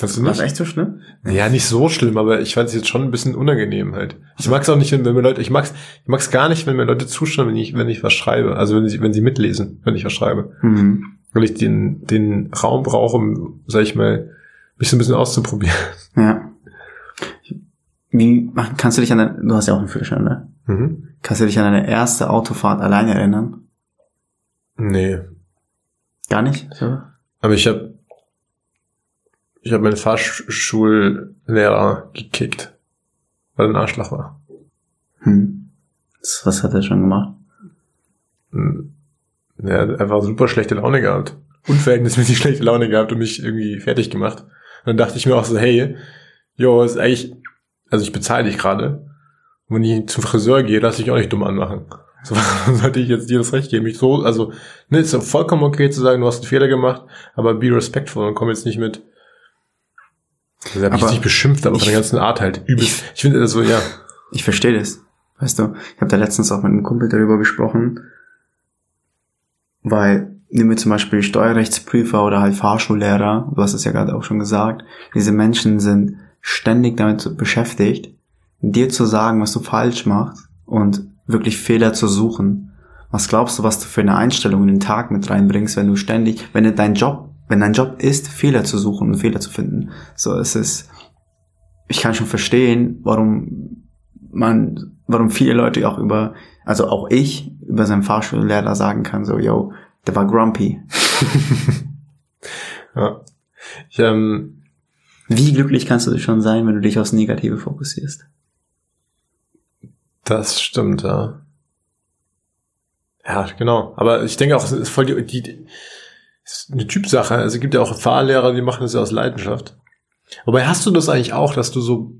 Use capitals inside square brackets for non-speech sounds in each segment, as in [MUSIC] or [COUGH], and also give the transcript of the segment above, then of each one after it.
Fandst du War nicht? das echt so schlimm? Ja, nicht so schlimm, aber ich fand es jetzt schon ein bisschen unangenehm halt. Ich mag's auch nicht, wenn mir Leute, ich mag's, ich mag's gar nicht, wenn mir Leute zuschauen, wenn ich, wenn ich was schreibe. Also wenn sie, wenn sie mitlesen, wenn ich was schreibe. Mhm. Weil ich den, den Raum brauche, um, sag ich mal, mich so ein bisschen auszuprobieren. Ja. Wie, kannst du dich an deine, du hast ja auch einen Führerschein, ne? Mhm. Kannst du dich an deine erste Autofahrt alleine erinnern? Nee. Gar nicht? So? Aber ich habe ich habe meinen Fahrschullehrer gekickt, weil er ein Arschloch war. Hm. Was hat er schon gemacht? Hm. Er hat einfach super schlechte Laune gehabt. Unverhältnismäßig schlechte Laune gehabt und mich irgendwie fertig gemacht. Und dann dachte ich mir auch so, hey, jo, ist eigentlich, also ich bezahle dich gerade. Und wenn ich zum Friseur gehe, lass ich auch nicht dumm anmachen. So, [LAUGHS] warum sollte ich jetzt dir das Recht geben? Ich so, also, ne, ist vollkommen okay zu sagen, du hast einen Fehler gemacht, aber be respectful und komm jetzt nicht mit. Also, er Aber nicht beschimpft, aber von der ich- ganzen Art halt übelst. Ich, finde, also, ja. Ich verstehe das. Weißt du, ich habe da letztens auch mit einem Kumpel darüber gesprochen, weil nehmen wir zum Beispiel Steuerrechtsprüfer oder halt Fahrschullehrer, du hast es ja gerade auch schon gesagt, diese Menschen sind ständig damit beschäftigt, dir zu sagen, was du falsch machst und wirklich Fehler zu suchen. Was glaubst du, was du für eine Einstellung in den Tag mit reinbringst, wenn du ständig, wenn dein Job, wenn dein Job ist, Fehler zu suchen und Fehler zu finden? So, es ist, ich kann schon verstehen, warum man, warum viele Leute auch über, also auch ich, über seinen Fahrschullehrer sagen kann, so, yo, der war grumpy. [LAUGHS] ja. Ich, ähm, Wie glücklich kannst du schon sein, wenn du dich aufs Negative fokussierst? Das stimmt, ja. Ja, genau. Aber ich denke auch, es ist voll die, die, die ist eine Typsache. Also es gibt ja auch Fahrlehrer, die machen das ja aus Leidenschaft. Wobei hast du das eigentlich auch, dass du so,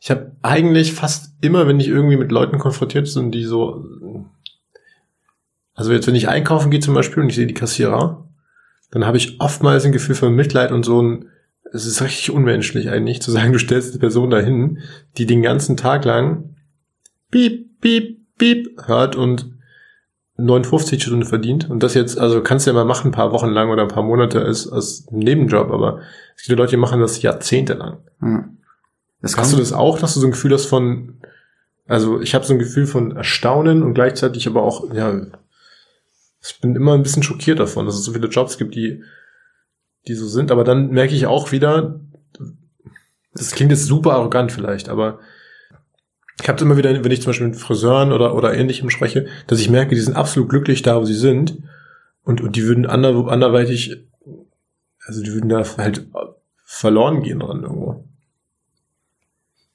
ich habe eigentlich fast immer, wenn ich irgendwie mit Leuten konfrontiert bin, die so, also jetzt wenn ich einkaufen gehe zum Beispiel und ich sehe die Kassierer, dann habe ich oftmals ein Gefühl von Mitleid und so ein, es ist richtig unmenschlich eigentlich, zu sagen, du stellst eine Person dahin, die den ganzen Tag lang piep, piep, piep hört und 59 Stunden verdient. Und das jetzt, also kannst du ja mal machen, ein paar Wochen lang oder ein paar Monate als, als Nebenjob, aber es gibt ja Leute, die machen das jahrzehntelang. Ja. Das Hast du das auch, dass du so ein Gefühl hast von, also ich habe so ein Gefühl von Erstaunen und gleichzeitig aber auch, ja, ich bin immer ein bisschen schockiert davon, dass es so viele Jobs gibt, die, die so sind, aber dann merke ich auch wieder, das klingt jetzt super arrogant vielleicht, aber ich habe immer wieder, wenn ich zum Beispiel mit Friseuren oder, oder ähnlichem spreche, dass ich merke, die sind absolut glücklich da, wo sie sind und, und die würden ander, anderweitig, also die würden da halt verloren gehen dran irgendwo.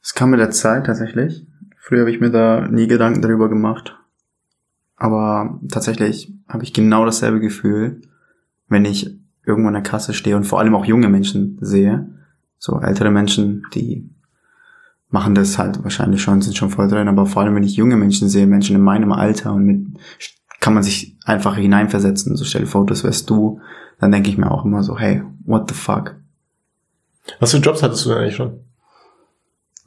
Es kam mit der Zeit tatsächlich. Früher habe ich mir da nie Gedanken darüber gemacht. Aber tatsächlich habe ich genau dasselbe Gefühl, wenn ich irgendwo an der Kasse stehe und vor allem auch junge Menschen sehe. So ältere Menschen, die machen das halt wahrscheinlich schon, sind schon voll drin, aber vor allem wenn ich junge Menschen sehe, Menschen in meinem Alter und mit, kann man sich einfach hineinversetzen, so stell dir vor, das wärst du, dann denke ich mir auch immer so, hey, what the fuck? Was für Jobs hattest du denn eigentlich schon?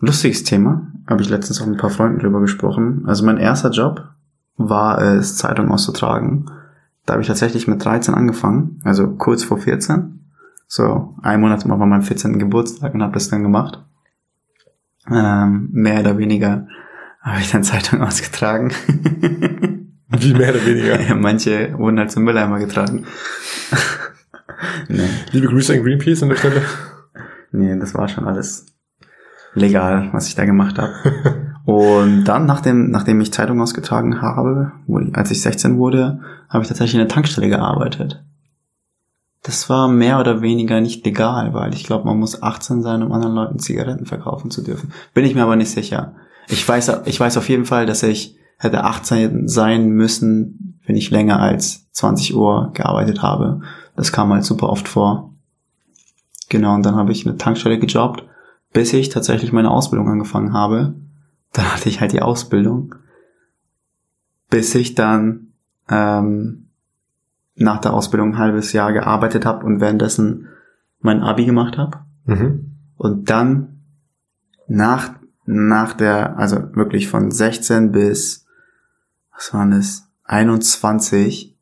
Lustiges Thema, habe ich letztens auch mit ein paar Freunden drüber gesprochen. Also mein erster Job war es, Zeitung auszutragen. Da habe ich tatsächlich mit 13 angefangen, also kurz vor 14. So, ein Monat mal war mein 14. Geburtstag und habe das dann gemacht. Ähm, mehr oder weniger habe ich dann [LAUGHS] Zeitung ausgetragen. [LAUGHS] Wie mehr oder weniger. Ja, Manche wurden halt zum Mülleimer getragen. [LAUGHS] nee, Liebe Grüße an Greenpeace an der Stelle. nee, das war schon alles legal, was ich da gemacht habe. Und dann, nachdem, nachdem ich Zeitung ausgetragen habe, als ich 16 wurde, habe ich tatsächlich in der Tankstelle gearbeitet. Das war mehr oder weniger nicht legal, weil ich glaube, man muss 18 sein, um anderen Leuten Zigaretten verkaufen zu dürfen. Bin ich mir aber nicht sicher. Ich weiß, ich weiß auf jeden Fall, dass ich hätte 18 sein müssen, wenn ich länger als 20 Uhr gearbeitet habe. Das kam halt super oft vor. Genau, und dann habe ich eine Tankstelle gejobbt, bis ich tatsächlich meine Ausbildung angefangen habe. Dann hatte ich halt die Ausbildung, bis ich dann ähm, nach der Ausbildung ein halbes Jahr gearbeitet habe und währenddessen mein Abi gemacht habe. Mhm. Und dann nach, nach der, also wirklich von 16 bis, was waren das, 21,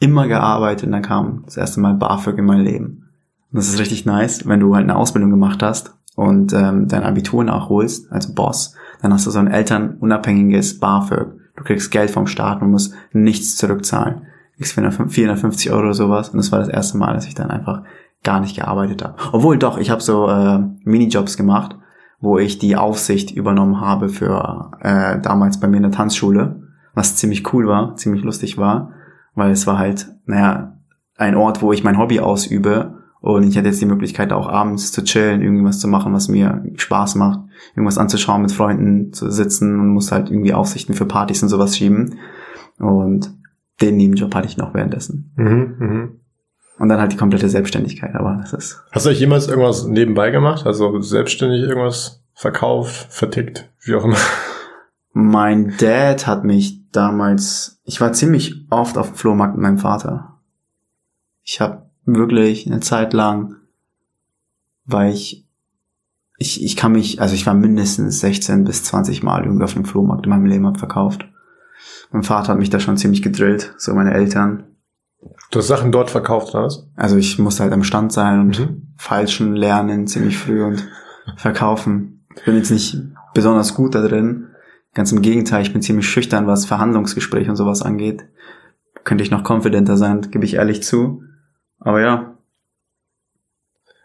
immer gearbeitet und dann kam das erste Mal BAföG in mein Leben. das ist richtig nice, wenn du halt eine Ausbildung gemacht hast und ähm, dein Abitur nachholst als Boss, dann hast du so ein elternunabhängiges BAföG. Du kriegst Geld vom Staat und musst nichts zurückzahlen. Kriegst 450 Euro oder sowas und das war das erste Mal, dass ich dann einfach gar nicht gearbeitet habe. Obwohl doch, ich habe so äh, Minijobs gemacht, wo ich die Aufsicht übernommen habe für äh, damals bei mir in der Tanzschule, was ziemlich cool war, ziemlich lustig war, weil es war halt, naja, ein Ort, wo ich mein Hobby ausübe und ich hatte jetzt die Möglichkeit, auch abends zu chillen, irgendwas zu machen, was mir Spaß macht, irgendwas anzuschauen, mit Freunden zu sitzen und muss halt irgendwie Aufsichten für Partys und sowas schieben. Und den Nebenjob hatte ich noch währenddessen. Mhm, mh. Und dann halt die komplette Selbstständigkeit, aber das ist. Hast du euch jemals irgendwas nebenbei gemacht? Also selbstständig irgendwas verkauft, vertickt, wie auch immer? Mein Dad hat mich damals, ich war ziemlich oft auf dem Flohmarkt mit meinem Vater. Ich habe wirklich eine Zeit lang, weil ich, ich, ich kann mich, also ich war mindestens 16 bis 20 Mal irgendwie auf dem Flohmarkt in meinem Leben hab verkauft. Mein Vater hat mich da schon ziemlich gedrillt, so meine Eltern. Du hast Sachen dort verkauft, oder was? Also ich musste halt am Stand sein und mhm. falschen lernen ziemlich früh und verkaufen. Ich bin jetzt nicht besonders gut da drin. Ganz im Gegenteil, ich bin ziemlich schüchtern, was Verhandlungsgespräche und sowas angeht. Könnte ich noch confidenter sein, gebe ich ehrlich zu. Aber ja.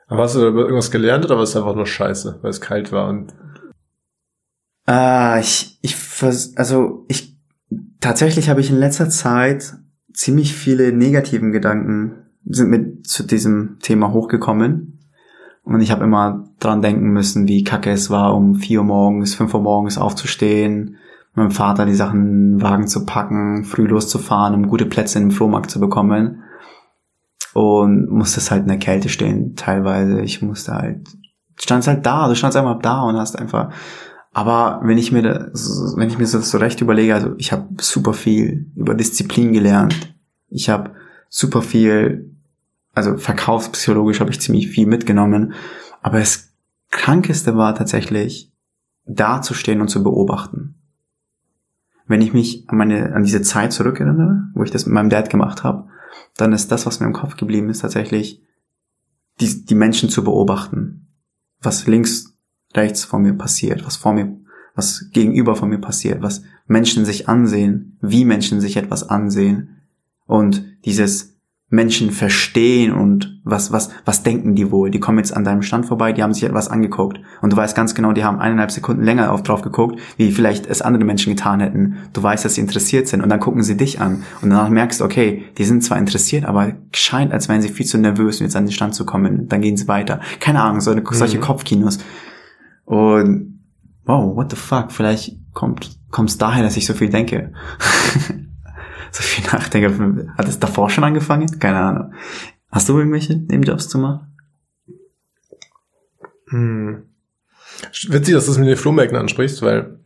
Aber hast du da irgendwas gelernt oder war es einfach nur scheiße, weil es kalt war und. Äh, ich, ich, vers also ich, tatsächlich habe ich in letzter Zeit ziemlich viele negativen Gedanken sind mit zu diesem Thema hochgekommen. Und ich habe immer dran denken müssen, wie kacke es war, um vier Uhr morgens, fünf Uhr morgens aufzustehen, meinem Vater die Sachen Wagen zu packen, früh loszufahren, um gute Plätze im Flohmarkt zu bekommen und musstest halt in der Kälte stehen teilweise. Ich musste halt, standst halt da, du standst einfach da und hast einfach, aber wenn ich mir das, wenn ich mir das so recht überlege, also ich habe super viel über Disziplin gelernt. Ich habe super viel, also verkaufspsychologisch habe ich ziemlich viel mitgenommen, aber das Krankeste war tatsächlich, dazustehen und zu beobachten. Wenn ich mich an meine, an diese Zeit zurückerinnere, wo ich das mit meinem Dad gemacht habe, dann ist das, was mir im Kopf geblieben ist, tatsächlich die, die Menschen zu beobachten. Was links, rechts von mir passiert, was vor mir, was gegenüber von mir passiert, was Menschen sich ansehen, wie Menschen sich etwas ansehen. Und dieses Menschen verstehen und was, was, was denken die wohl? Die kommen jetzt an deinem Stand vorbei, die haben sich etwas angeguckt und du weißt ganz genau, die haben eineinhalb Sekunden länger auf drauf geguckt, wie vielleicht es andere Menschen getan hätten. Du weißt, dass sie interessiert sind und dann gucken sie dich an und danach merkst du, okay, die sind zwar interessiert, aber scheint, als wären sie viel zu nervös, um jetzt an den Stand zu kommen. Dann gehen sie weiter. Keine Ahnung, so eine, solche mhm. Kopfkinos. Und wow, what the fuck? Vielleicht kommt kommt's daher, dass ich so viel denke. [LAUGHS] so viel nachdenke. Hat es davor schon angefangen? Keine Ahnung. Hast du irgendwelche Nebenjobs zu machen? Hm. Witzig, dass du es mit den Flohmärkten ansprichst, weil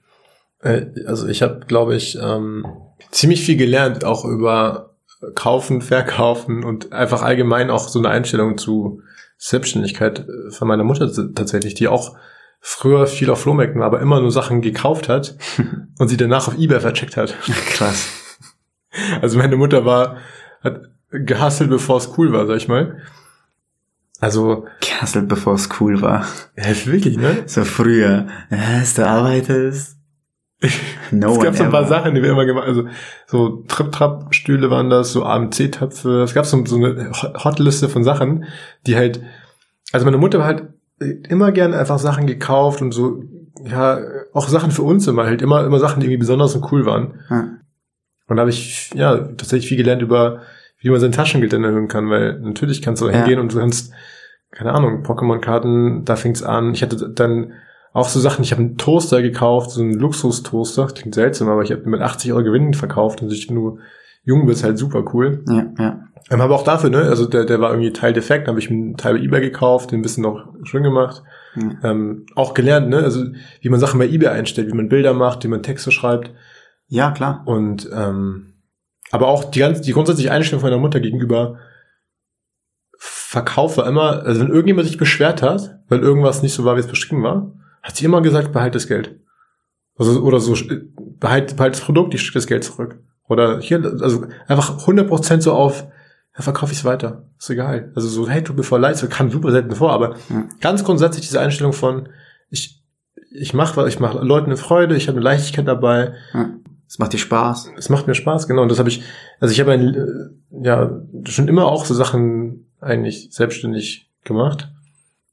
äh, also ich habe, glaube ich, ähm, ziemlich viel gelernt, auch über Kaufen, Verkaufen und einfach allgemein auch so eine Einstellung zu Selbstständigkeit äh, von meiner Mutter tatsächlich, die auch früher viel auf Flohmärkten war, aber immer nur Sachen gekauft hat [LAUGHS] und sie danach auf Ebay vercheckt hat. Krass. [LAUGHS] Also meine Mutter war, hat gehasselt, bevor es cool war, sag ich mal. Also. Gehasselt, bevor es cool war. Ja, wirklich, ne? So früher. Was, du arbeitest? [LAUGHS] No es gab so ein paar Sachen, die wir immer gemacht Also so Trip-Trap-Stühle waren das, so AMC-Töpfe. Es gab so, so eine Hotliste von Sachen, die halt. Also meine Mutter war halt immer gern einfach Sachen gekauft und so, ja, auch Sachen für uns immer, halt immer, immer Sachen, die irgendwie besonders und cool waren. Hm. Und da habe ich ja tatsächlich viel gelernt über, wie man sein Taschengeld dann erhöhen kann, weil natürlich kannst du ja. hingehen und du kannst, keine Ahnung, Pokémon-Karten, da fing's an. Ich hatte dann auch so Sachen, ich habe einen Toaster gekauft, so einen Luxus-Toaster, klingt seltsam, aber ich habe mit 80 Euro Gewinn verkauft und wenn du jung bist, halt super cool. Ja, ja. Ähm, aber auch dafür, ne, also der, der war irgendwie Teil defekt, habe ich einen Teil bei eBay gekauft, den ein bisschen noch schön gemacht. Ja. Ähm, auch gelernt, ne, also wie man Sachen bei eBay einstellt, wie man Bilder macht, wie man Texte schreibt. Ja, klar. Und ähm, aber auch die ganze, die grundsätzliche Einstellung von meiner Mutter gegenüber Verkauf war immer, also wenn irgendjemand sich beschwert hat, weil irgendwas nicht so war, wie es beschrieben war, hat sie immer gesagt, behalt das Geld. Also, oder so, behalt, behalt das Produkt, ich schicke das Geld zurück. Oder hier, also einfach 100% so auf, ja, verkaufe ich es weiter. Ist egal. Also so, hey, tut mir voll leid, das kam super selten vor, aber Ja. ganz grundsätzlich diese Einstellung von, ich, ich mache was, ich mache Leuten eine Freude, ich habe eine Leichtigkeit dabei, Ja. Es macht dir Spaß. es macht mir Spaß, genau. Und das habe ich, also ich habe ein, äh, ja schon immer auch so Sachen eigentlich selbstständig gemacht.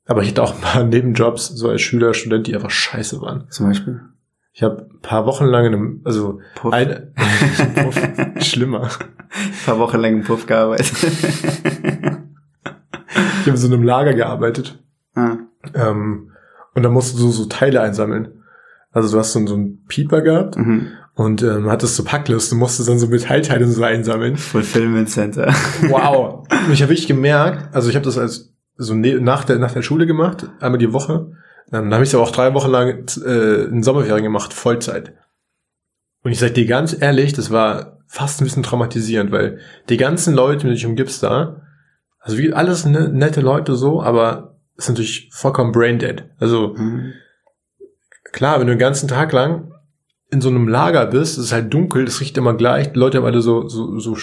Aber ich hatte auch ein paar [LAUGHS] Nebenjobs, so als Schüler, Student, die einfach scheiße waren. Zum Beispiel. Ich habe ein paar Wochen lang in einem, also Puff. ein, [LAUGHS] Puff, schlimmer. Ein paar Wochen lang im Puff gearbeitet. Ich habe in so einem Lager gearbeitet. ah. Ähm, und da musst du so, so Teile einsammeln. Also du hast so, so einen Pieper gehabt mhm. und ähm, hattest so Packlisten, musstest dann so Metallteile so einsammeln. Fulfillment Center. Wow. [LAUGHS] Und ich habe wirklich gemerkt, also ich habe das als so ne, nach der nach der Schule gemacht, einmal die Woche. Ähm, da habe ich es aber auch drei Wochen lang äh, in Sommerferien gemacht, Vollzeit. Und ich sag dir ganz ehrlich, das war fast ein bisschen traumatisierend, weil die ganzen Leute, mit denen du dich umgibst da, also wie alles ne, nette Leute so, aber ist natürlich vollkommen brain dead. Also Mhm. klar, wenn du den ganzen Tag lang in so einem Lager bist, es ist halt dunkel, es riecht immer gleich, die Leute haben alle so, so, so,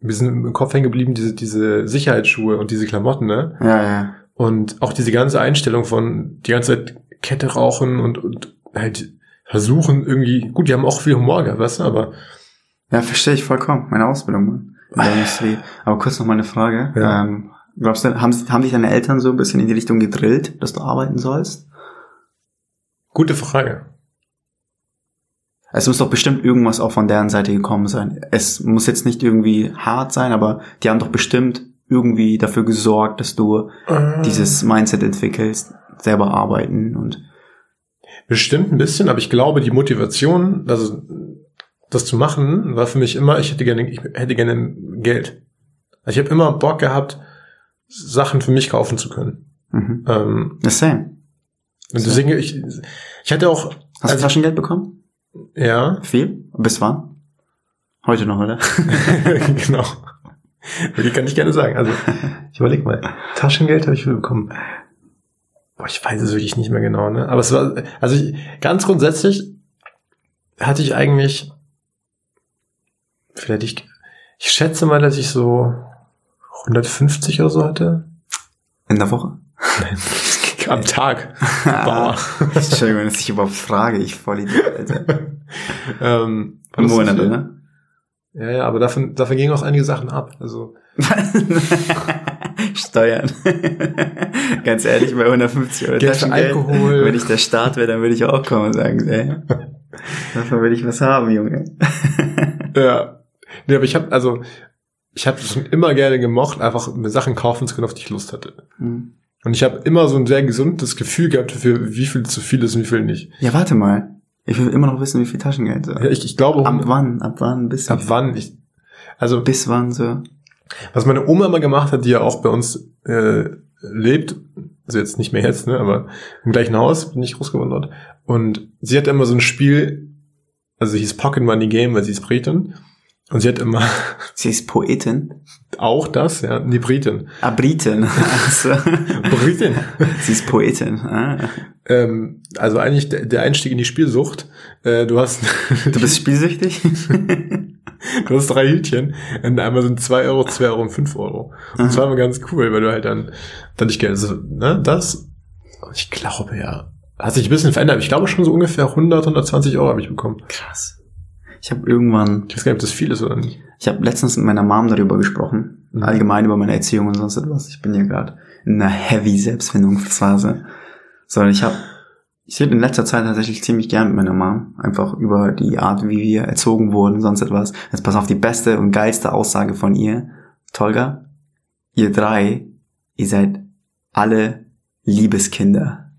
wir sind im Kopf hängen geblieben, diese, diese Sicherheitsschuhe und diese Klamotten, ne? Ja, ja. Und auch diese ganze Einstellung von die ganze Zeit Kette rauchen und, und halt versuchen irgendwie, gut, die haben auch viel Humor gehabt, weißt du, aber Ja, verstehe ich vollkommen. Meine Ausbildung, Mann. In der Industrie. Aber kurz noch mal eine Frage. Ja. Ähm, glaubst du, haben, haben dich deine Eltern so ein bisschen in die Richtung gedrillt, dass du arbeiten sollst? gute Frage. Es muss doch bestimmt irgendwas auch von deren Seite gekommen sein. Es muss jetzt nicht irgendwie hart sein, aber die haben doch bestimmt irgendwie dafür gesorgt, dass du dieses Mindset entwickelst, selber arbeiten und Bestimmt ein bisschen, aber ich glaube, die Motivation, also das zu machen, war für mich immer, ich hätte gerne, ich hätte gerne Geld. Also ich habe immer Bock gehabt, Sachen für mich kaufen zu können. mhm. Ähm, the same. und deswegen, ich, ich hatte auch, Hast du Also- Taschengeld bekommen? ja, Viel? Bis wann? Heute noch, oder? [LAUGHS] genau. [LAUGHS] Okay, kann ich gerne sagen. Also, [LAUGHS] ich überleg mal. Taschengeld habe ich viel bekommen. Boah, ich weiß es wirklich nicht mehr genau, ne? Aber es war, also ich, ganz grundsätzlich hatte ich eigentlich, vielleicht ich, ich schätze mal, dass ich so 150 oder so hatte. In der Woche? [LAUGHS] Am Tag. Bauer. Entschuldigung, dass ich überhaupt frage, ich voll Alter. ähm, Im Monat, viel? Ja, ja, aber davon, davon gingen auch einige Sachen ab. Also, [LAUGHS] Steuern. [LAUGHS] Ganz ehrlich, bei 150 Euro Geld für Alkohol. wenn ich der Staat wäre, dann würde ich auch kommen und sagen, ey, davon will ich was haben, Junge. [LAUGHS] Ja. Nee, aber ich habe also ich habe schon immer gerne gemocht, einfach Sachen kaufen zu können, auf die ich Lust hatte. Hm. Und ich habe immer so ein sehr gesundes Gefühl gehabt für wie viel zu viel ist und wie viel nicht. Ja, warte mal. Ich will immer noch wissen, wie viel Taschengeld so. Ja, ich, ich glaube, Ab wann? Ab wann? Bis, ab wann ich also bis wann so? was meine Oma immer gemacht hat, die ja auch bei uns äh, lebt, also jetzt nicht mehr jetzt, ne, aber im gleichen Haus, bin ich groß geworden dort. Und sie hat immer so ein Spiel, also hieß Pocket Money Game, weil sie ist Britin. Und sie hat immer Sie ist Poetin. auch das, ja, die Britin. Ah, Britin. Also, [LAUGHS] Britin. sie ist Poetin. Ah. Ähm, also eigentlich der, der Einstieg in die Spielsucht. Äh, du hast Du bist spielsüchtig? [LAUGHS] du hast drei Hütchen und einmal sind zwei Euro, zwei Euro und fünf Euro. Und das war immer ganz cool, weil du halt dann dann nicht Geld, also, ne, das. Ich glaube ja, hat sich ein bisschen verändert. Ich glaube schon so ungefähr 100, 120 Euro habe ich bekommen. Krass. Ich habe irgendwann Ich weiß gar nicht, ob das viel ist oder nicht. Ich habe letztens mit meiner Mom darüber gesprochen. Mhm. Allgemein über meine Erziehung und sonst etwas. Ich bin ja gerade in einer heavy Selbstfindungsphase. Sondern ich habe, ich rede in letzter Zeit tatsächlich ziemlich gern mit meiner Mom. Einfach über die Art, wie wir erzogen wurden, sonst etwas. Jetzt pass auf die beste und geilste Aussage von ihr. Tolga, ihr drei, ihr seid alle Liebeskinder.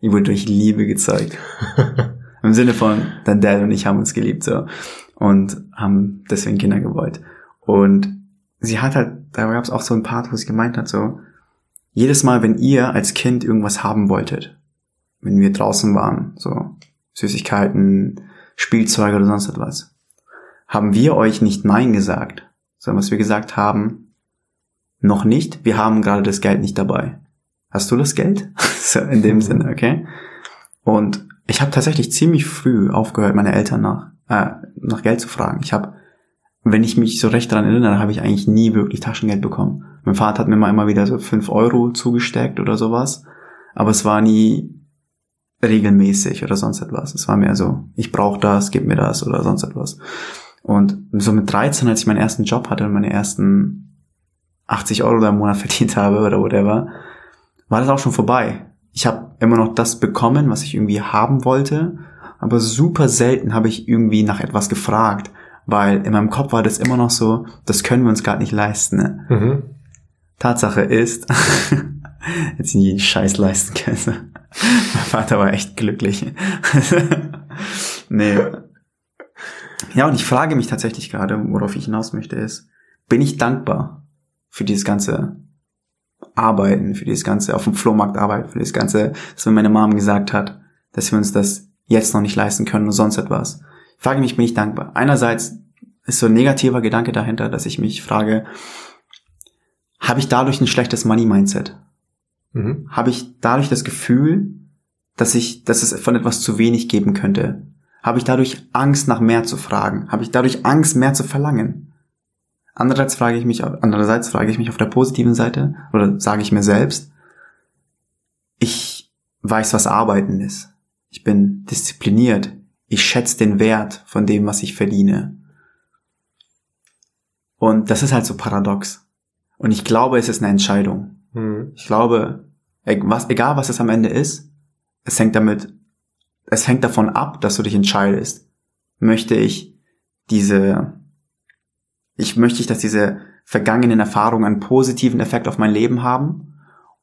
Ihr wurdet durch Liebe gezeugt. [LAUGHS] Im Sinne von, dein Dad und ich haben uns geliebt, so. Und haben deswegen Kinder gewollt. Und sie hat halt, da gab es auch so ein Part, wo sie gemeint hat, so, jedes Mal, wenn ihr als Kind irgendwas haben wolltet, wenn wir draußen waren, so Süßigkeiten, Spielzeuge oder sonst etwas, haben wir euch nicht Nein gesagt, sondern was wir gesagt haben, noch nicht, wir haben gerade das Geld nicht dabei. Hast du das Geld? [LAUGHS] so in dem Sinne, okay? Und ich habe tatsächlich ziemlich früh aufgehört, meine Eltern nach, äh, nach Geld zu fragen. Ich habe wenn ich mich so recht daran erinnere, habe ich eigentlich nie wirklich Taschengeld bekommen. Mein Vater hat mir mal immer wieder so fünf Euro zugesteckt oder sowas, aber es war nie regelmäßig oder sonst etwas. Es war mehr so, ich brauche das, gib mir das oder sonst etwas. Und so mit 13, als ich meinen ersten Job hatte und meine ersten 80 Euro im Monat [LAUGHS] verdient habe oder whatever, war das auch schon vorbei. Ich habe immer noch das bekommen, was ich irgendwie haben wollte, aber super selten habe ich irgendwie nach etwas gefragt, weil in meinem Kopf war das immer noch so, das können wir uns gerade nicht leisten. Ne? Mhm. Tatsache ist, [LAUGHS] jetzt nie den Scheiß leisten können. [LAUGHS] mein Vater war echt glücklich. [LAUGHS] nee. Ja, und ich frage mich tatsächlich gerade, worauf ich hinaus möchte, ist, bin ich dankbar für dieses ganze Arbeiten, für dieses ganze auf dem Flohmarkt arbeiten, für dieses ganze, dass mir meine Mom gesagt hat, dass wir uns das jetzt noch nicht leisten können und sonst etwas. Ich frage mich, bin ich dankbar? Einerseits ist so ein negativer Gedanke dahinter, dass ich mich frage, habe ich dadurch ein schlechtes Money-Mindset? Mhm. Habe ich dadurch das Gefühl, dass ich, dass es von etwas zu wenig geben könnte? Habe ich dadurch Angst, nach mehr zu fragen? Habe ich dadurch Angst, mehr zu verlangen? Andererseits frage ich mich, andererseits frage ich mich auf der positiven Seite, oder sage ich mir selbst, ich weiß, was Arbeiten ist. Ich bin diszipliniert. Ich schätze den Wert von dem, was ich verdiene. Und das ist halt so paradox. Und ich glaube, es ist eine Entscheidung. Mhm. Ich glaube, was, egal was es am Ende ist, es hängt damit, es hängt davon ab, dass du dich entscheidest. Möchte ich diese, ich möchte ich, dass diese vergangenen Erfahrungen einen positiven Effekt auf mein Leben haben?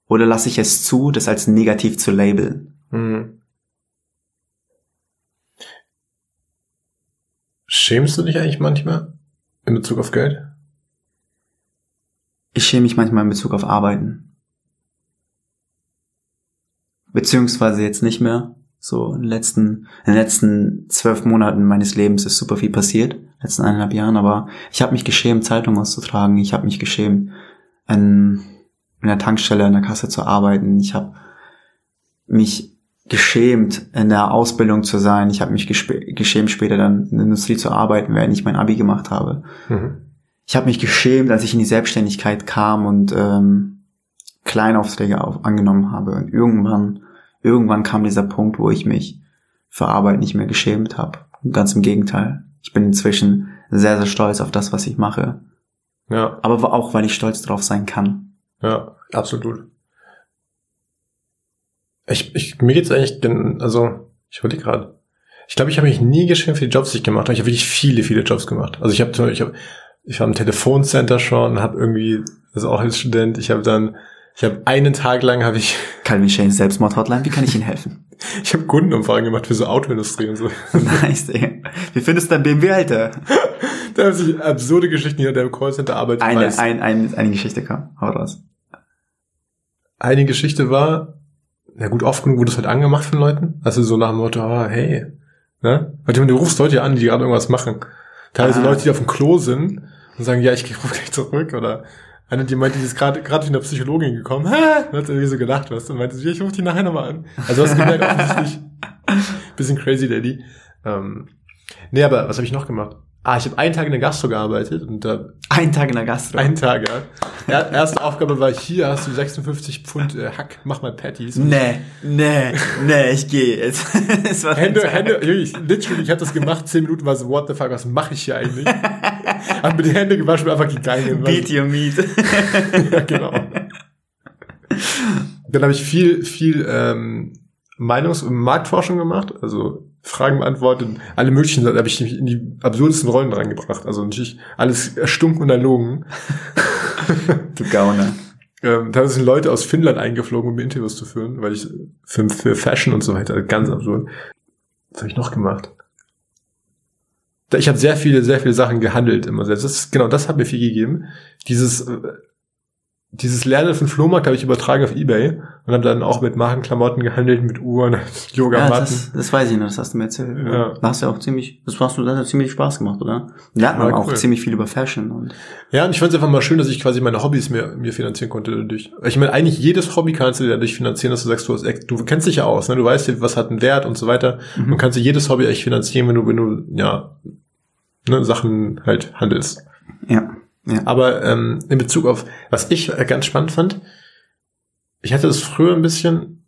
Oder lasse ich es zu, das als negativ zu labeln? Mhm. Schämst du dich eigentlich manchmal in Bezug auf Geld? Ich schäme mich manchmal in Bezug auf Arbeiten. Beziehungsweise jetzt nicht mehr. So in den letzten, in den letzten zwölf Monaten meines Lebens ist super viel passiert, letzten eineinhalb Jahren, aber ich habe mich geschämt, Zeitung auszutragen. Ich habe mich geschämt, in, in der Tankstelle, in der Kasse zu arbeiten. Ich habe mich geschämt, in der Ausbildung zu sein. Ich habe mich geschämt, später dann in der Industrie zu arbeiten, während ich mein Abi gemacht habe. Mhm ich habe mich geschämt, als ich in die Selbstständigkeit kam und ähm, Kleinaufträge auf, angenommen habe. Und irgendwann, irgendwann kam dieser Punkt, wo ich mich für Arbeit nicht mehr geschämt habe. Ganz im Gegenteil. Ich bin inzwischen sehr, sehr stolz auf das, was ich mache. Ja. Aber auch, weil ich stolz drauf sein kann. Ja, absolut. Ich, ich, mir geht's eigentlich, denn, also, ich wollte gerade, ich glaube, ich habe mich nie geschämt für die Jobs, die ich gemacht habe. Ich habe wirklich viele, viele Jobs gemacht. Also ich habe, ich habe ich war im Telefoncenter schon, habe irgendwie, das auch als Student, ich habe dann, ich habe einen Tag lang habe ich [LAUGHS] Calvin Shane's Selbstmord-Hotline, wie kann ich Ihnen helfen? ich habe Kundenumfragen gemacht für so Autoindustrie und so. [LAUGHS] nice, ey. Wie findest du dein BMW, Alter? da haben sich absurde Geschichten hier, der im Callcenter arbeitet. Eine, weiß. ein, ein, eine Geschichte kam, hau raus. Eine Geschichte war, na gut, oft genug wurde es halt angemacht von Leuten. Also so nach dem Motto, oh, hey, ne? Weil du, du rufst Leute an, die gerade irgendwas machen. Teilweise ah. Leute, die auf dem Klo sind und sagen, ja, ich rufe gleich zurück. Oder eine, die meinte, die ist gerade gerade von der Psychologin gekommen. Ha! Und hat irgendwie so gedacht, was? Und meinte, ich rufe die nachher nochmal an. Also hast gemerkt, offensichtlich bisschen crazy, Daddy. Ähm, nee, aber was habe ich noch gemacht? Ah, ich habe einen Tag in der Gastro gearbeitet und da. Ein Tag in der Gastro. Ein Tag, ja. erste Aufgabe war hier, hast du 56 Pfund äh, Hack, mach mal Patties. Nee, nee, nee, ich gehe jetzt. [LAUGHS] es war Hände, Hände, wirklich, literally, ich habe das gemacht, 10 Minuten war so, what the fuck, was mache ich hier eigentlich? [LAUGHS] hab mir die Hände gewaschen und einfach gegangen. Beat your meat. [LAUGHS] ja, genau. Dann habe ich viel, viel ähm, Meinungs- und Marktforschung gemacht, also Fragen beantwortet, alle möglichen, da habe ich mich in die absurdesten Rollen reingebracht. Also natürlich alles erstunken und erlogen. [LAUGHS] du Gauner. Ähm, da sind Leute aus Finnland eingeflogen, um mir Interviews zu führen, weil ich für, für Fashion und so weiter, ganz absurd. Was habe ich noch gemacht? Ich habe sehr viele, sehr viele Sachen gehandelt immer selbst. Das ist, genau, das hat mir viel gegeben. Dieses äh, dieses Lernen von Flohmarkt habe ich übertragen auf Ebay und habe dann auch mit Markenklamotten gehandelt, mit Uhren, [LAUGHS] Yogamatten. Ja, das, das weiß ich noch, das hast du mir erzählt. Ja. Da hast du ja auch ziemlich, das hast du, das hat ziemlich Spaß gemacht, oder? Lernt man ja, auch ziemlich viel über Fashion und. Ja, und ich fand es einfach mal schön, dass ich quasi meine Hobbys mir, mir finanzieren konnte dadurch. Ich meine, eigentlich jedes Hobby kannst du dir dadurch finanzieren, dass du sagst, du, hast, du kennst dich ja aus, ne? Du weißt ja, was hat einen Wert und so weiter. Mhm. Und kannst dir jedes Hobby echt finanzieren, wenn du, wenn du, ja, ne, Sachen halt handelst. Ja. Ja. Aber ähm, in Bezug auf, was ich äh, ganz spannend fand, ich hatte das früher ein bisschen,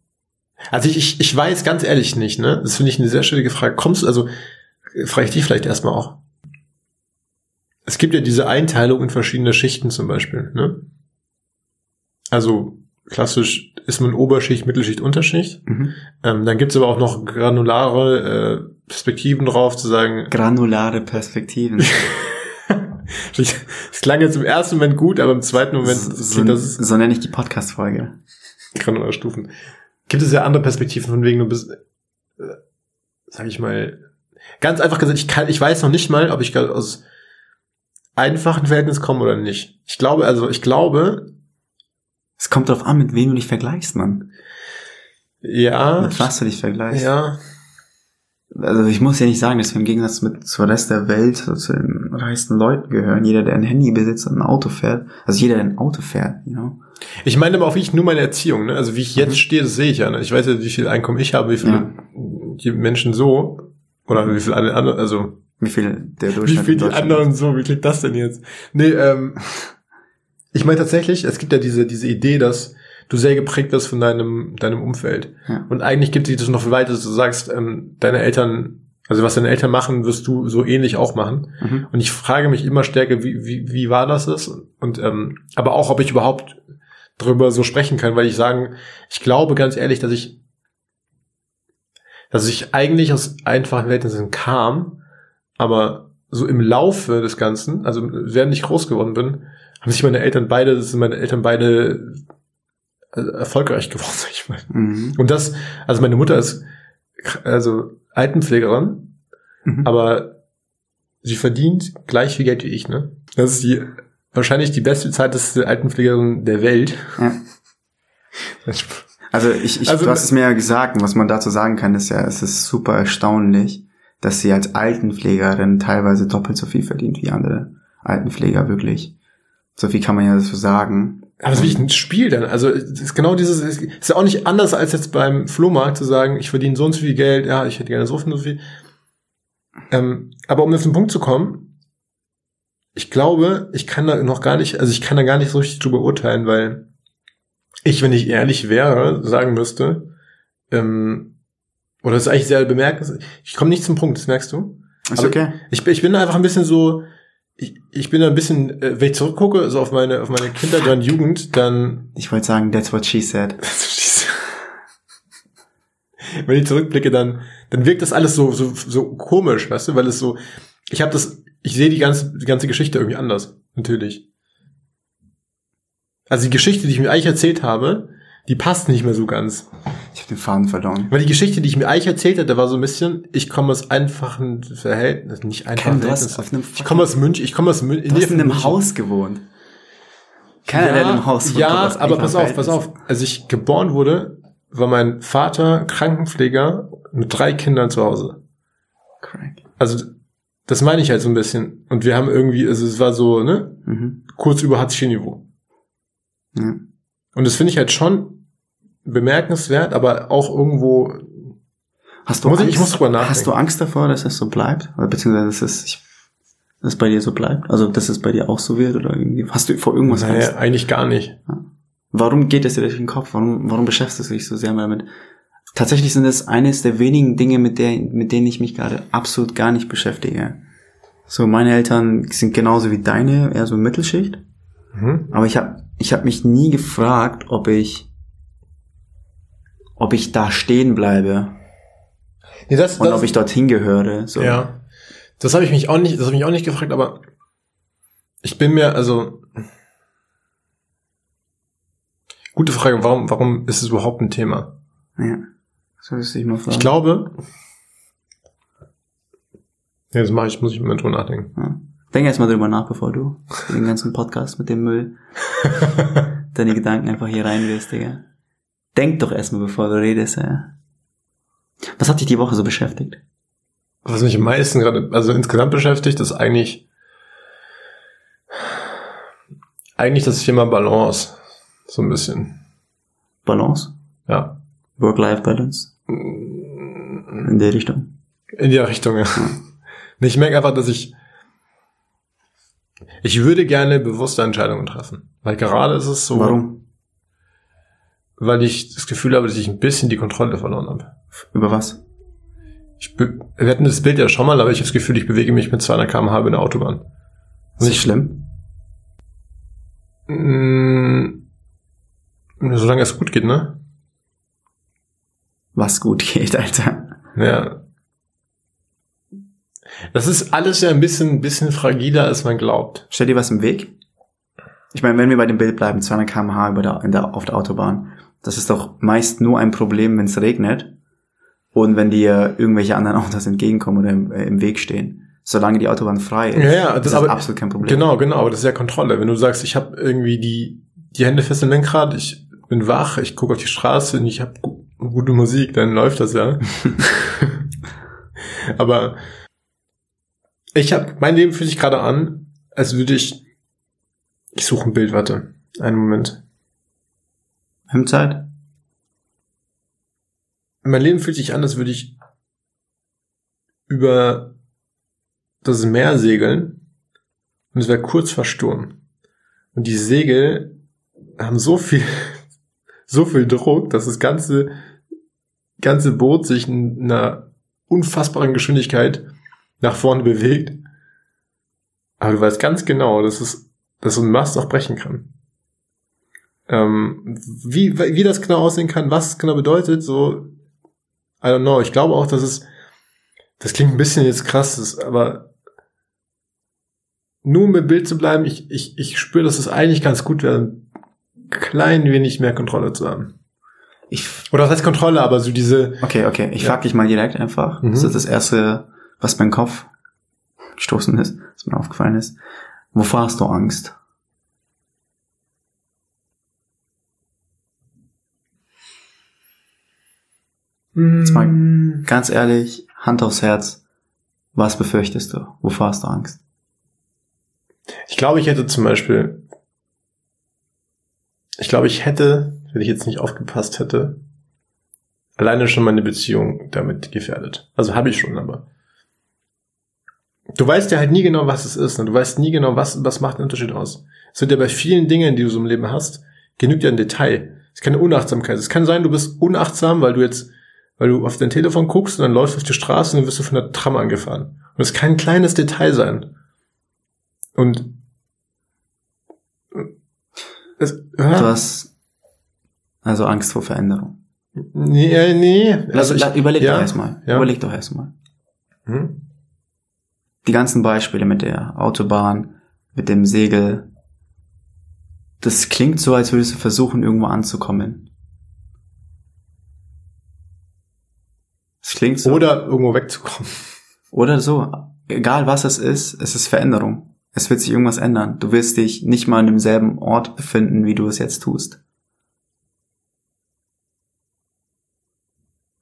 also ich, ich, ich weiß ganz ehrlich nicht, ne? Das finde ich eine sehr schwierige Frage. Kommst du, also frage ich dich vielleicht erstmal auch. Es gibt ja diese Einteilung in verschiedene Schichten zum Beispiel, ne? Also klassisch ist man Oberschicht, Mittelschicht, Unterschicht. Mhm. Ähm, dann gibt's aber auch noch granulare äh, Perspektiven drauf, zu sagen, Granulare Perspektiven. [LAUGHS] [LAUGHS] es klang jetzt im ersten Moment gut, aber im zweiten Moment so, klingt das so nenne ich die Podcast-Folge. granulare Stufen. Gibt es ja andere Perspektiven, von wegen du bist, äh, sag ich mal, ganz einfach gesagt, ich kann, ich weiß noch nicht mal, ob ich aus einfachen Verhältnissen komme oder nicht. Ich glaube, also ich glaube, Es kommt darauf an, mit wem du dich vergleichst, Mann. ja, Mit was du dich vergleichst. ja, Also ich muss ja nicht sagen, dass wir im Gegensatz mit zum Rest der Welt so zu den reichsten Leuten gehören. Jeder, der ein Handy besitzt und ein Auto fährt. Also jeder, der ein Auto fährt, you know. Ich meine aber auch wirklich nur meine Erziehung, ne? Also wie ich jetzt stehe, das sehe ich ja. Ne? Ich weiß ja, wie viel Einkommen ich habe, wie viele Ja. die Menschen so oder wie viel alle anderen, also Wie viel der wie Durchschnitt viel in die anderen so, wie klingt das denn jetzt? Nee, ähm, ich meine tatsächlich, es gibt ja diese diese Idee, dass du sehr geprägt wirst von deinem deinem Umfeld. Ja. Und eigentlich gibt es das noch viel weiter, dass du sagst, ähm, deine Eltern, also was deine Eltern machen, wirst du so ähnlich auch machen. Mhm. Und ich frage mich immer stärker, wie, wie, wie war das ist? Und ähm, aber auch, ob ich überhaupt drüber so sprechen kann, weil ich sagen, ich glaube ganz ehrlich, dass ich, dass ich eigentlich aus einfachen Verhältnissen kam, aber so im Laufe des Ganzen, also während ich groß geworden bin, haben sich meine Eltern beide, das sind meine Eltern beide äh, erfolgreich [LAUGHS] geworden, sag ich mal. Mhm. Und das, also meine Mutter ist also Altenpflegerin, Mhm. aber sie verdient gleich viel Geld wie ich, ne? Das ist die wahrscheinlich die beste bezahlteste Altenpflegerin der Welt. Ja. Also ich, ich Also- du hast es mir ja gesagt und was man dazu sagen kann, ist ja, es ist super erstaunlich, dass sie als Altenpflegerin teilweise doppelt so viel verdient wie andere Altenpfleger, wirklich. So viel kann man ja dazu sagen. Aber es ist wirklich ein Spiel dann. Also es ist genau dieses, es ist ja auch nicht anders als jetzt beim Flohmarkt zu sagen, ich verdiene so und so viel Geld, ja, ich hätte gerne so und so viel. Ähm, aber um auf den Punkt zu kommen, ich glaube, ich kann da noch gar nicht, also ich kann da gar nicht so richtig drüber urteilen, weil ich, wenn ich ehrlich wäre, sagen müsste, ähm, oder das ist eigentlich sehr bemerkenswert, ich komme nicht zum Punkt, das merkst du. Ist Aber okay. Ich, ich bin einfach ein bisschen so, ich, ich bin da ein bisschen, äh, wenn ich zurückgucke, so auf meine, auf meine Kindheit [LAUGHS] und Jugend, dann, Ich wollte sagen, [LAUGHS] that's what she said. wenn ich zurückblicke, dann, dann wirkt das alles so, so, so komisch, weißt du, weil es so, ich habe das, ich sehe die ganze, die ganze Geschichte irgendwie anders, natürlich. Also die Geschichte, die ich mir eigentlich erzählt habe, die passt nicht mehr so ganz. Ich habe den Faden verloren. Weil die Geschichte, die ich mir eigentlich erzählt hatte, war so ein bisschen, ich komme aus einfachen Verhältnissen, nicht einfachen Ken, Verhältnissen. Ich komme aus München, ich komme aus München. Du hast in einem Haus gewohnt. Keiner, der in einem Haus wohnt, Ja, aber pass auf, pass auf. Als ich geboren wurde, war mein Vater Krankenpfleger mit drei Kindern zu Hause. Crack. Also, das meine ich halt so ein bisschen. Und wir haben irgendwie, also es war so, ne, Mhm. kurz über Hartz-IV-Niveau. Ja. Und das finde ich halt schon bemerkenswert, aber auch irgendwo, Hast du Muss ich- Angst, ich muss drüber nachdenken. Hast du Angst davor, dass das so bleibt? Oder beziehungsweise, dass es, ich, dass es bei dir so bleibt? Also, dass es bei dir auch so wird? Oder irgendwie, hast du vor irgendwas Angst? naja, eigentlich gar nicht. Warum geht es dir durch den Kopf? Warum, warum beschäftigst du dich so sehr damit? Tatsächlich sind es eines der wenigen Dinge, mit, der, mit denen ich mich gerade absolut gar nicht beschäftige. So, meine Eltern sind genauso wie deine, eher so Mittelschicht. Mhm. Aber ich habe ich hab mich nie gefragt, ob ich, ob ich da stehen bleibe Nee, das, und das, ob ich dorthin gehöre. So. Ja. Das habe ich mich auch nicht, das habe ich mich auch nicht gefragt, aber ich bin mir, also gute Frage, warum, warum ist es überhaupt ein Thema? ja. So müsste ich mal fragen. Ich glaube, ja, das mache ich, muss ich mit drüber nachdenken. Ja. Denk erst mal drüber nach, bevor du den ganzen Podcast mit dem Müll [LAUGHS] deine Gedanken einfach hier reinwirfst, Digga. Denk doch erstmal, bevor du redest, ja. Was hat dich die Woche so beschäftigt? Was mich am meisten gerade, also insgesamt beschäftigt, ist eigentlich eigentlich das Thema Balance. So ein bisschen. Balance? Ja. Work-Life-Balance? In der Richtung. In die Richtung, ja. Ich merke einfach, dass ich, Ich würde gerne bewusste Entscheidungen treffen. Weil gerade ist es so. Warum? Weil ich das Gefühl habe, dass ich ein bisschen die Kontrolle verloren habe. Über was? Ich wir hatten das Bild ja schon mal, aber ich habe das Gefühl, ich bewege mich mit 200 km/h über eine Autobahn. Ist nicht schlimm? Mm, solange es gut geht, ne? Was gut geht, Alter. Ja. Das ist alles ja ein bisschen, ein bisschen fragiler, als man glaubt. Stell dir was im Weg? Ich meine, wenn wir bei dem Bild bleiben, 200 km/h über der, in der, auf der Autobahn, das ist doch meist nur ein Problem, wenn es regnet und wenn dir irgendwelche anderen [LAUGHS] Autos entgegenkommen oder im, äh, im Weg stehen. Solange die Autobahn frei ist, Ja, ja, das das ist aber- absolut kein Problem. Genau, genau, aber das ist ja Kontrolle. Wenn du sagst, ich habe irgendwie die, die Hände fest im Lenkrad, ich bin wach, ich gucke auf die Straße und ich habe gu gute Musik, dann läuft das ja. [LAUGHS] aber ich habe, mein Leben fühlt sich gerade an, als würde ich, ich suche ein Bild, warte, einen Moment. Hemdzeit? Mein Leben fühlt sich an, als würde ich über das Meer segeln und es wäre kurz vor. Und die Segel haben so viel, [LAUGHS] so viel Druck, dass das ganze, ganze Boot sich in einer unfassbaren Geschwindigkeit nach vorne bewegt. Aber du weißt ganz genau, dass es, dass so ein Mast auch brechen kann. Ähm, wie, wie das genau aussehen kann, was es genau bedeutet, so, I don't know. Ich glaube auch, dass es, das klingt ein bisschen jetzt krass, das- aber nur mit Bild zu bleiben, ich, ich, ich spüre, dass es eigentlich ganz gut wäre, ein klein wenig mehr Kontrolle zu haben. Ich, Oder was heißt Kontrolle, aber so diese, okay, okay, ich Ja. frag dich mal direkt einfach. Mhm. Das ist das erste, was mein Kopf gestoßen ist, was mir aufgefallen ist. Wovor hast du Angst? Jetzt mal ganz ehrlich, Hand aufs Herz, was befürchtest du? Wovor hast du Angst? Ich glaube, ich hätte zum Beispiel, ich glaube, ich hätte, wenn ich jetzt nicht aufgepasst hätte, alleine schon meine Beziehung damit gefährdet. Also habe ich schon, aber. Du weißt ja halt nie genau, was es ist. Ne? Du weißt nie genau, was, was macht den Unterschied aus. Es wird ja bei vielen Dingen, die du so im Leben hast, genügt ja ein Detail. Es ist keine Unachtsamkeit. Es kann sein, du bist unachtsam, weil du jetzt, weil du auf dein Telefon guckst und dann läufst du auf die Straße und dann wirst du von der Tram angefahren. Und es kann ein kleines Detail sein. Und es, Du ja, hast also Angst vor Veränderung. nee, äh, nee. Lass, Also ich- la- überleg ja, doch erstmal. ja. Überleg doch erstmal. Hm? Die ganzen Beispiele mit der Autobahn, mit dem Segel. Das klingt so, als würdest du versuchen, irgendwo anzukommen. Klingt so. Oder irgendwo wegzukommen. Oder so. Egal was es ist, es ist Veränderung. Es wird sich irgendwas ändern. Du wirst dich nicht mal an demselben Ort befinden, wie du es jetzt tust.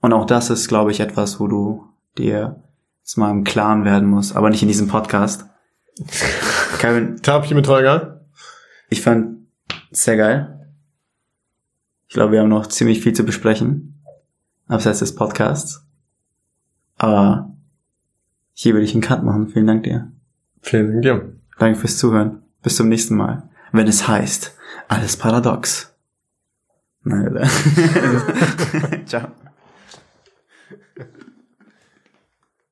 Und auch das ist, glaube ich, etwas, wo du dir jetzt mal im Klaren werden musst, aber nicht in diesem Podcast. [LAUGHS] Kevin, Tapchi mit Holger. ich fand sehr geil. Ich glaube, wir haben noch ziemlich viel zu besprechen. Abseits des Podcasts. Aber hier würde ich einen Cut machen. Vielen Dank dir. Vielen Dank dir. Danke fürs Zuhören. Bis zum nächsten Mal. Wenn es heißt, alles paradox. Nein? [LAUGHS] [LAUGHS] Ciao.